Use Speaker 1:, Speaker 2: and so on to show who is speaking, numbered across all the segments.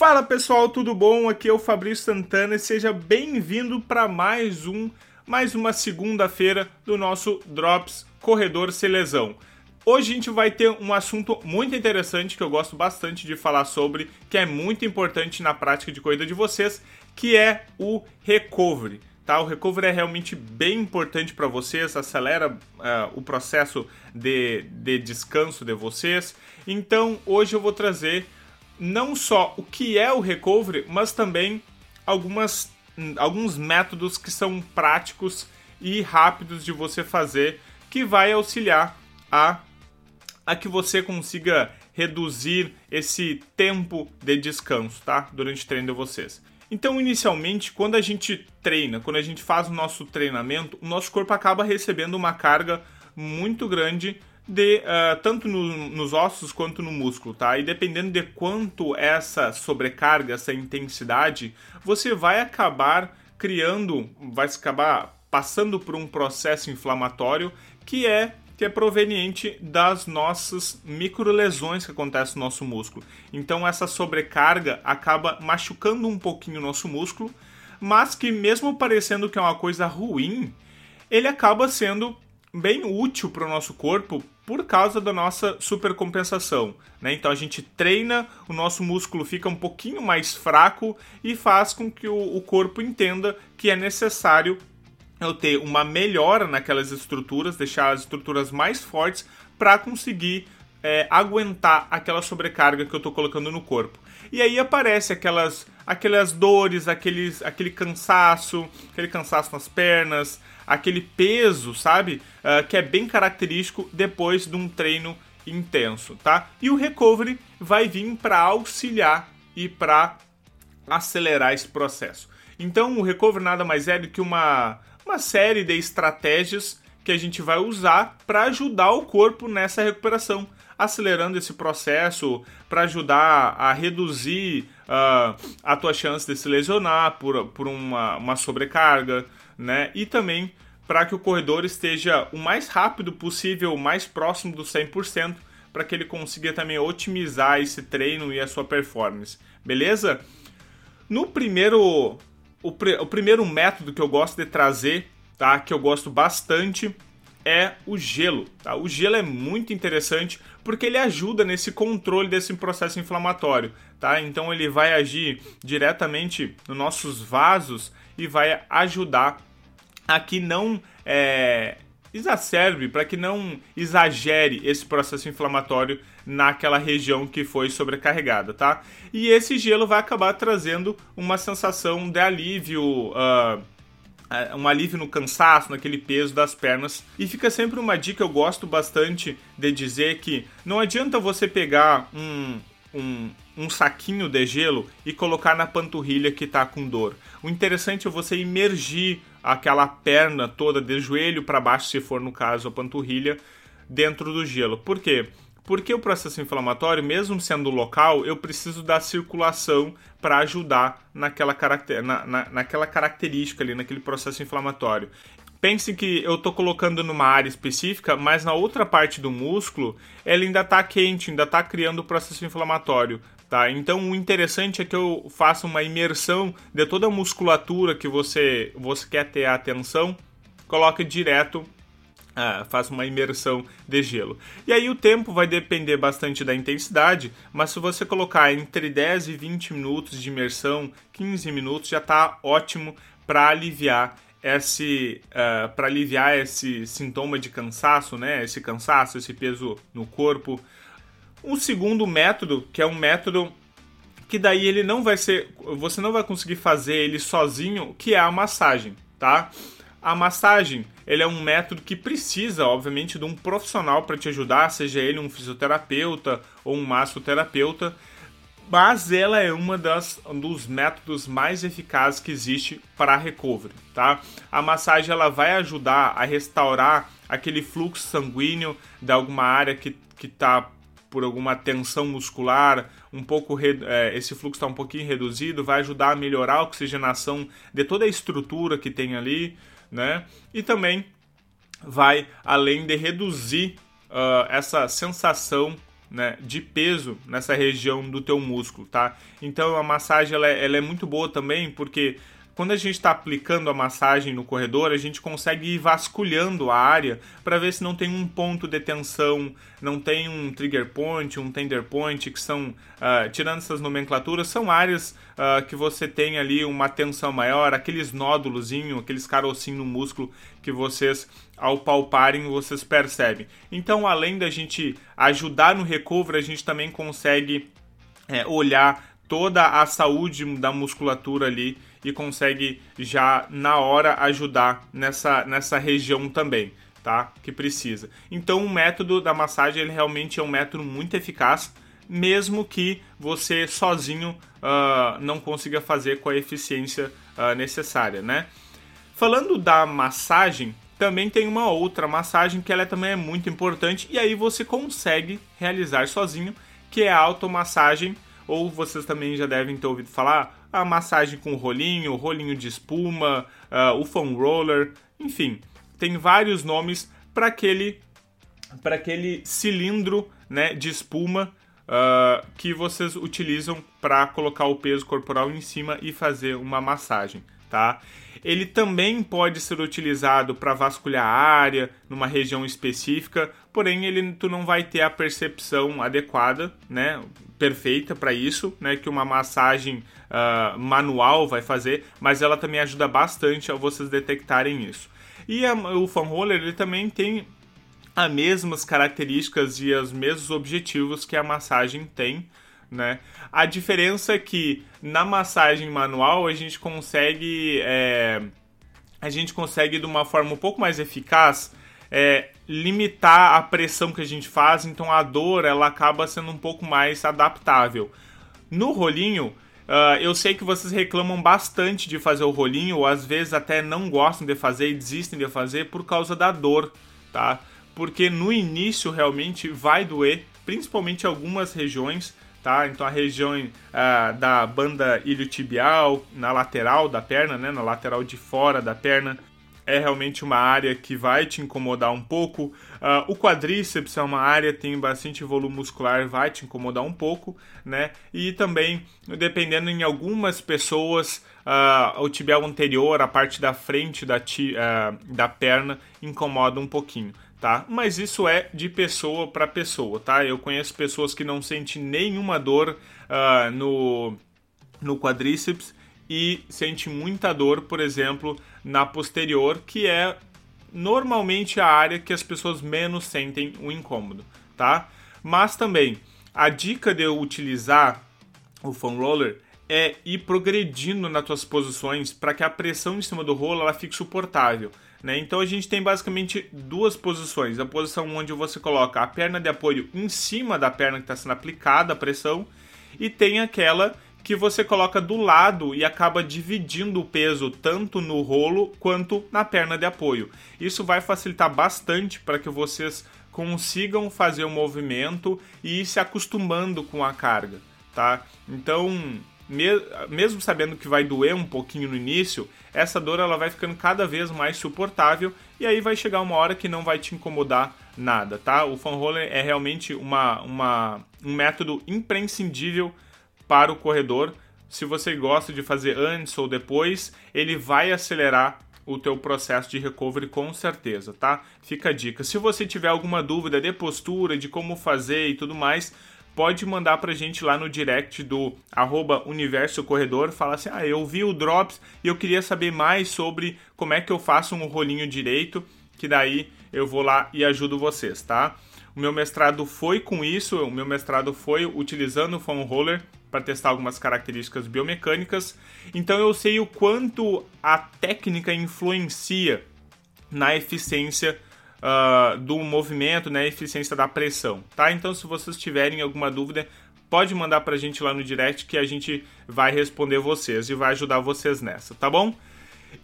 Speaker 1: Fala pessoal, tudo bom? Aqui é o Fabrício Santana e seja bem-vindo para mais um, mais uma segunda-feira do nosso Drops Corredor Sem Lesão. Hoje a gente vai ter um assunto muito interessante que eu gosto bastante de falar sobre, que é muito importante na prática de corrida de vocês, que é o recovery. Tá? O recovery é realmente bem importante para vocês, acelera uh, o processo de, de descanso de vocês. Então hoje eu vou trazer não só o que é o recovery, mas também algumas, alguns métodos que são práticos e rápidos de você fazer que vai auxiliar a, a que você consiga reduzir esse tempo de descanso, tá? Durante o treino de vocês. Então, inicialmente, quando a gente treina, quando a gente faz o nosso treinamento, o nosso corpo acaba recebendo uma carga muito grande de uh, tanto no, nos ossos quanto no músculo, tá? E dependendo de quanto essa sobrecarga, essa intensidade, você vai acabar criando, vai acabar passando por um processo inflamatório que é que é proveniente das nossas microlesões que acontecem no nosso músculo. Então essa sobrecarga acaba machucando um pouquinho o nosso músculo, mas que mesmo parecendo que é uma coisa ruim, ele acaba sendo bem útil para o nosso corpo por causa da nossa supercompensação. Né? Então a gente treina, o nosso músculo fica um pouquinho mais fraco e faz com que o, o corpo entenda que é necessário eu ter uma melhora naquelas estruturas, deixar as estruturas mais fortes para conseguir é, aguentar aquela sobrecarga que eu estou colocando no corpo. E aí aparece aquelas, aquelas dores, aqueles, aquele cansaço, aquele cansaço nas pernas, aquele peso, sabe? Uh, que é bem característico depois de um treino intenso, tá? E o recovery vai vir para auxiliar e para acelerar esse processo. Então, o recovery nada mais é do que uma, uma série de estratégias que a gente vai usar para ajudar o corpo nessa recuperação, acelerando esse processo para ajudar a reduzir uh, a tua chance de se lesionar por, por uma, uma sobrecarga, né? E também para que o corredor esteja o mais rápido possível, mais próximo do 100%, para que ele consiga também otimizar esse treino e a sua performance. Beleza? No primeiro o, o primeiro método que eu gosto de trazer, tá? Que eu gosto bastante é o gelo. Tá? O gelo é muito interessante porque ele ajuda nesse controle desse processo inflamatório. Tá? Então ele vai agir diretamente nos nossos vasos e vai ajudar a que não é, exacerbe, para que não exagere esse processo inflamatório naquela região que foi sobrecarregada, tá? E esse gelo vai acabar trazendo uma sensação de alívio, uh, um alívio no cansaço, naquele peso das pernas. E fica sempre uma dica, eu gosto bastante de dizer que não adianta você pegar um, um, um saquinho de gelo e colocar na panturrilha que está com dor. O interessante é você imergir aquela perna toda de joelho para baixo, se for no caso a panturrilha, dentro do gelo. Por quê? Porque o processo inflamatório, mesmo sendo local, eu preciso da circulação para ajudar naquela, caracter, na, na, naquela característica ali, naquele processo inflamatório. Pense que eu estou colocando numa área específica, mas na outra parte do músculo, ela ainda está quente, ainda está criando o processo inflamatório. Tá? Então o interessante é que eu faça uma imersão de toda a musculatura que você, você quer ter atenção, coloque direto ah, faça uma imersão de gelo. E aí o tempo vai depender bastante da intensidade, mas se você colocar entre 10 e 20 minutos de imersão, 15 minutos já está ótimo para aliviar esse uh, ah, para aliviar esse sintoma de cansaço, né? Esse cansaço, esse peso no corpo. O segundo método, que é um método que daí ele não vai ser, você não vai conseguir fazer ele sozinho, que é a massagem, tá? A massagem, ele é um método que precisa, obviamente, de um profissional para te ajudar, seja ele um fisioterapeuta ou um massoterapeuta, mas ela é uma das um dos métodos mais eficazes que existe para recovery, tá? A massagem ela vai ajudar a restaurar aquele fluxo sanguíneo de alguma área que que está por alguma tensão muscular, um pouco é, esse fluxo está um pouquinho reduzido, vai ajudar a melhorar a oxigenação de toda a estrutura que tem ali, né? E também vai além de reduzir uh, essa sensação né, de peso nessa região do teu músculo, tá? Então a massagem ela é, ela é muito boa também porque quando a gente está aplicando a massagem no corredor, a gente consegue ir vasculhando a área para ver se não tem um ponto de tensão, não tem um trigger point, um tender point, que são, uh, tirando essas nomenclaturas, são áreas uh, que você tem ali uma tensão maior, aqueles nódulos, aqueles carocinhos no músculo que vocês, ao palparem, vocês percebem. Então, além da gente ajudar no recovery, a gente também consegue é, olhar toda a saúde da musculatura ali e consegue já na hora ajudar nessa, nessa região também, tá? Que precisa. Então o método da massagem ele realmente é um método muito eficaz, mesmo que você sozinho uh, não consiga fazer com a eficiência uh, necessária, né? Falando da massagem, também tem uma outra massagem que ela também é muito importante e aí você consegue realizar sozinho, que é a automassagem ou vocês também já devem ter ouvido falar a massagem com rolinho, rolinho de espuma, uh, o foam roller, enfim, tem vários nomes para aquele para aquele cilindro né, de espuma uh, que vocês utilizam para colocar o peso corporal em cima e fazer uma massagem, tá? Ele também pode ser utilizado para vasculhar a área numa região específica, porém ele tu não vai ter a percepção adequada, né? perfeita para isso, né, que uma massagem uh, manual vai fazer, mas ela também ajuda bastante a vocês detectarem isso. E a, o foam roller ele também tem as mesmas características e os mesmos objetivos que a massagem tem, né? A diferença é que na massagem manual a gente consegue é, a gente consegue de uma forma um pouco mais eficaz é, limitar a pressão que a gente faz, então a dor ela acaba sendo um pouco mais adaptável. No rolinho, uh, eu sei que vocês reclamam bastante de fazer o rolinho, ou às vezes até não gostam de fazer e desistem de fazer por causa da dor, tá? Porque no início realmente vai doer, principalmente algumas regiões, tá? Então a região uh, da banda iliotibial, na lateral da perna, né? Na lateral de fora da perna, é realmente uma área que vai te incomodar um pouco. Uh, o quadríceps é uma área tem bastante volume muscular, vai te incomodar um pouco, né? E também, dependendo em algumas pessoas, uh, o tibial anterior, a parte da frente da, ti, uh, da perna, incomoda um pouquinho. Tá? Mas isso é de pessoa para pessoa, tá? Eu conheço pessoas que não sentem nenhuma dor no, no quadríceps e sente muita dor, por exemplo, na posterior, que é normalmente a área que as pessoas menos sentem o incômodo, tá? Mas também a dica de eu utilizar o foam roller é ir progredindo nas tuas posições para que a pressão em cima do rolo ela fique suportável. Né? Então a gente tem basicamente duas posições: a posição onde você coloca a perna de apoio em cima da perna que está sendo aplicada a pressão, e tem aquela que você coloca do lado e acaba dividindo o peso tanto no rolo quanto na perna de apoio. Isso vai facilitar bastante para que vocês consigam fazer o movimento e ir se acostumando com a carga, tá? Então, mesmo sabendo que vai doer um pouquinho no início, essa dor ela vai ficando cada vez mais suportável e aí vai chegar uma hora que não vai te incomodar nada, tá? O fan roller é realmente uma, uma, um método imprescindível para o corredor. Se você gosta de fazer antes ou depois, ele vai acelerar o teu processo de recovery com certeza, tá? Fica a dica. Se você tiver alguma dúvida de postura, de como fazer e tudo mais, pode mandar pra gente lá no direct do arroba Universo Corredor, fala assim, ah, eu vi o Drops e eu queria saber mais sobre como é que eu faço um rolinho direito, que daí eu vou lá e ajudo vocês, tá? O meu mestrado foi com isso, o meu mestrado foi utilizando o foam roller para testar algumas características biomecânicas. Então eu sei o quanto a técnica influencia na eficiência uh, do movimento, na eficiência da pressão, tá? Então se vocês tiverem alguma dúvida, pode mandar para a gente lá no direct que a gente vai responder vocês e vai ajudar vocês nessa, tá bom?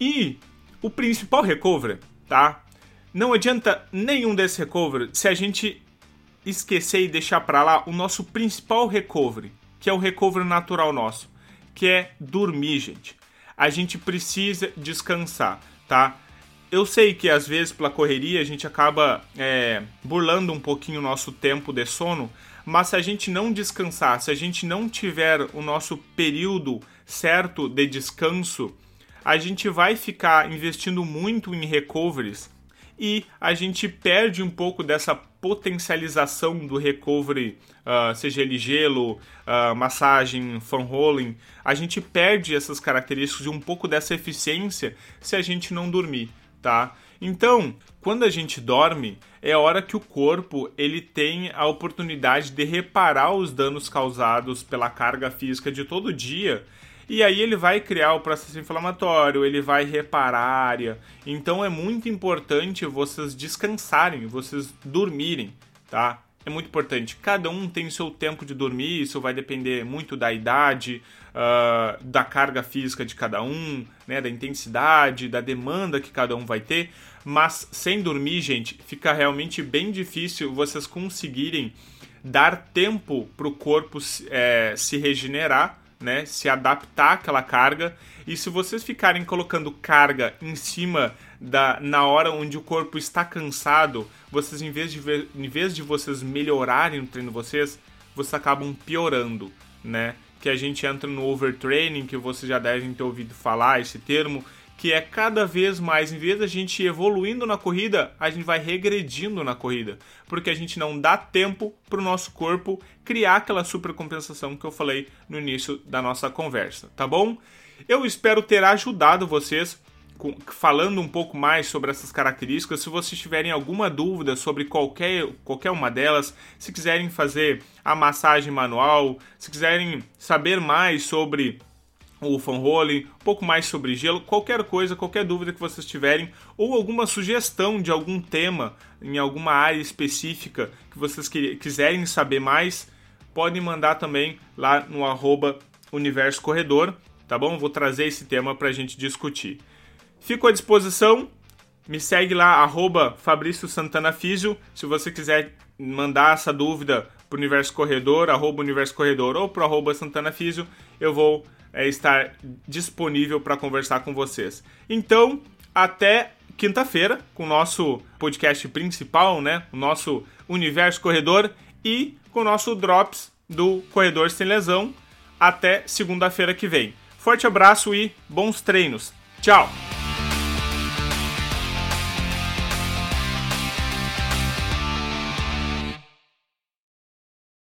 Speaker 1: E o principal recovery, tá? Não adianta nenhum desses recovery se a gente esquecer e deixar para lá o nosso principal recovery, que é o recovery natural nosso, que é dormir, gente. A gente precisa descansar, tá? eu sei que às vezes pela correria a gente acaba é, burlando um pouquinho o nosso tempo de sono, mas se a gente não descansar, se a gente não tiver o nosso período certo de descanso, a gente vai ficar investindo muito em recoveries e a gente perde um pouco dessa potencialização do recovery, uh, seja ele gelo, uh, massagem, fan rolling. A gente perde essas características e um pouco dessa eficiência se a gente não dormir, tá? Então, quando a gente dorme, é hora que o corpo ele tem a oportunidade de reparar os danos causados pela carga física de todo dia e aí ele vai criar o processo inflamatório, ele vai reparar a área. Então é muito importante vocês descansarem, vocês dormirem, tá? É muito importante. Cada um tem seu tempo de dormir, isso vai depender muito da idade, uh, da carga física de cada um, né, da intensidade, da demanda que cada um vai ter. Mas sem dormir, gente, fica realmente bem difícil vocês conseguirem dar tempo para o corpo é, se regenerar né, se adaptar àquela carga. E se vocês ficarem colocando carga em cima da na hora onde o corpo está cansado, vocês em vez de em vez de vocês melhorarem o treino de vocês, vocês acabam piorando, né? Que a gente entra no overtraining, que vocês já devem ter ouvido falar esse termo, que é cada vez mais, em vez da gente evoluindo na corrida, a gente vai regredindo na corrida, porque a gente não dá tempo para o nosso corpo criar aquela supercompensação que eu falei no início da nossa conversa, tá bom? Eu espero ter ajudado vocês falando um pouco mais sobre essas características. Se vocês tiverem alguma dúvida sobre qualquer, qualquer uma delas, se quiserem fazer a massagem manual, se quiserem saber mais sobre o fanrole, um pouco mais sobre gelo, qualquer coisa, qualquer dúvida que vocês tiverem, ou alguma sugestão de algum tema em alguma área específica que vocês quiserem saber mais, podem mandar também lá no arroba Universo Corredor, tá bom? Vou trazer esse tema para a gente discutir. Fico à disposição, me segue lá, arroba Fabrício Santana Físio, se você quiser mandar essa dúvida para o Universo Corredor, arroba Universo Corredor ou para arroba Santana Físio, eu vou é, estar disponível para conversar com vocês. Então, até quinta-feira com o nosso podcast principal, né? O nosso Universo Corredor e com o nosso Drops do Corredor Sem Lesão. Até segunda-feira que vem. Forte abraço e bons treinos. Tchau!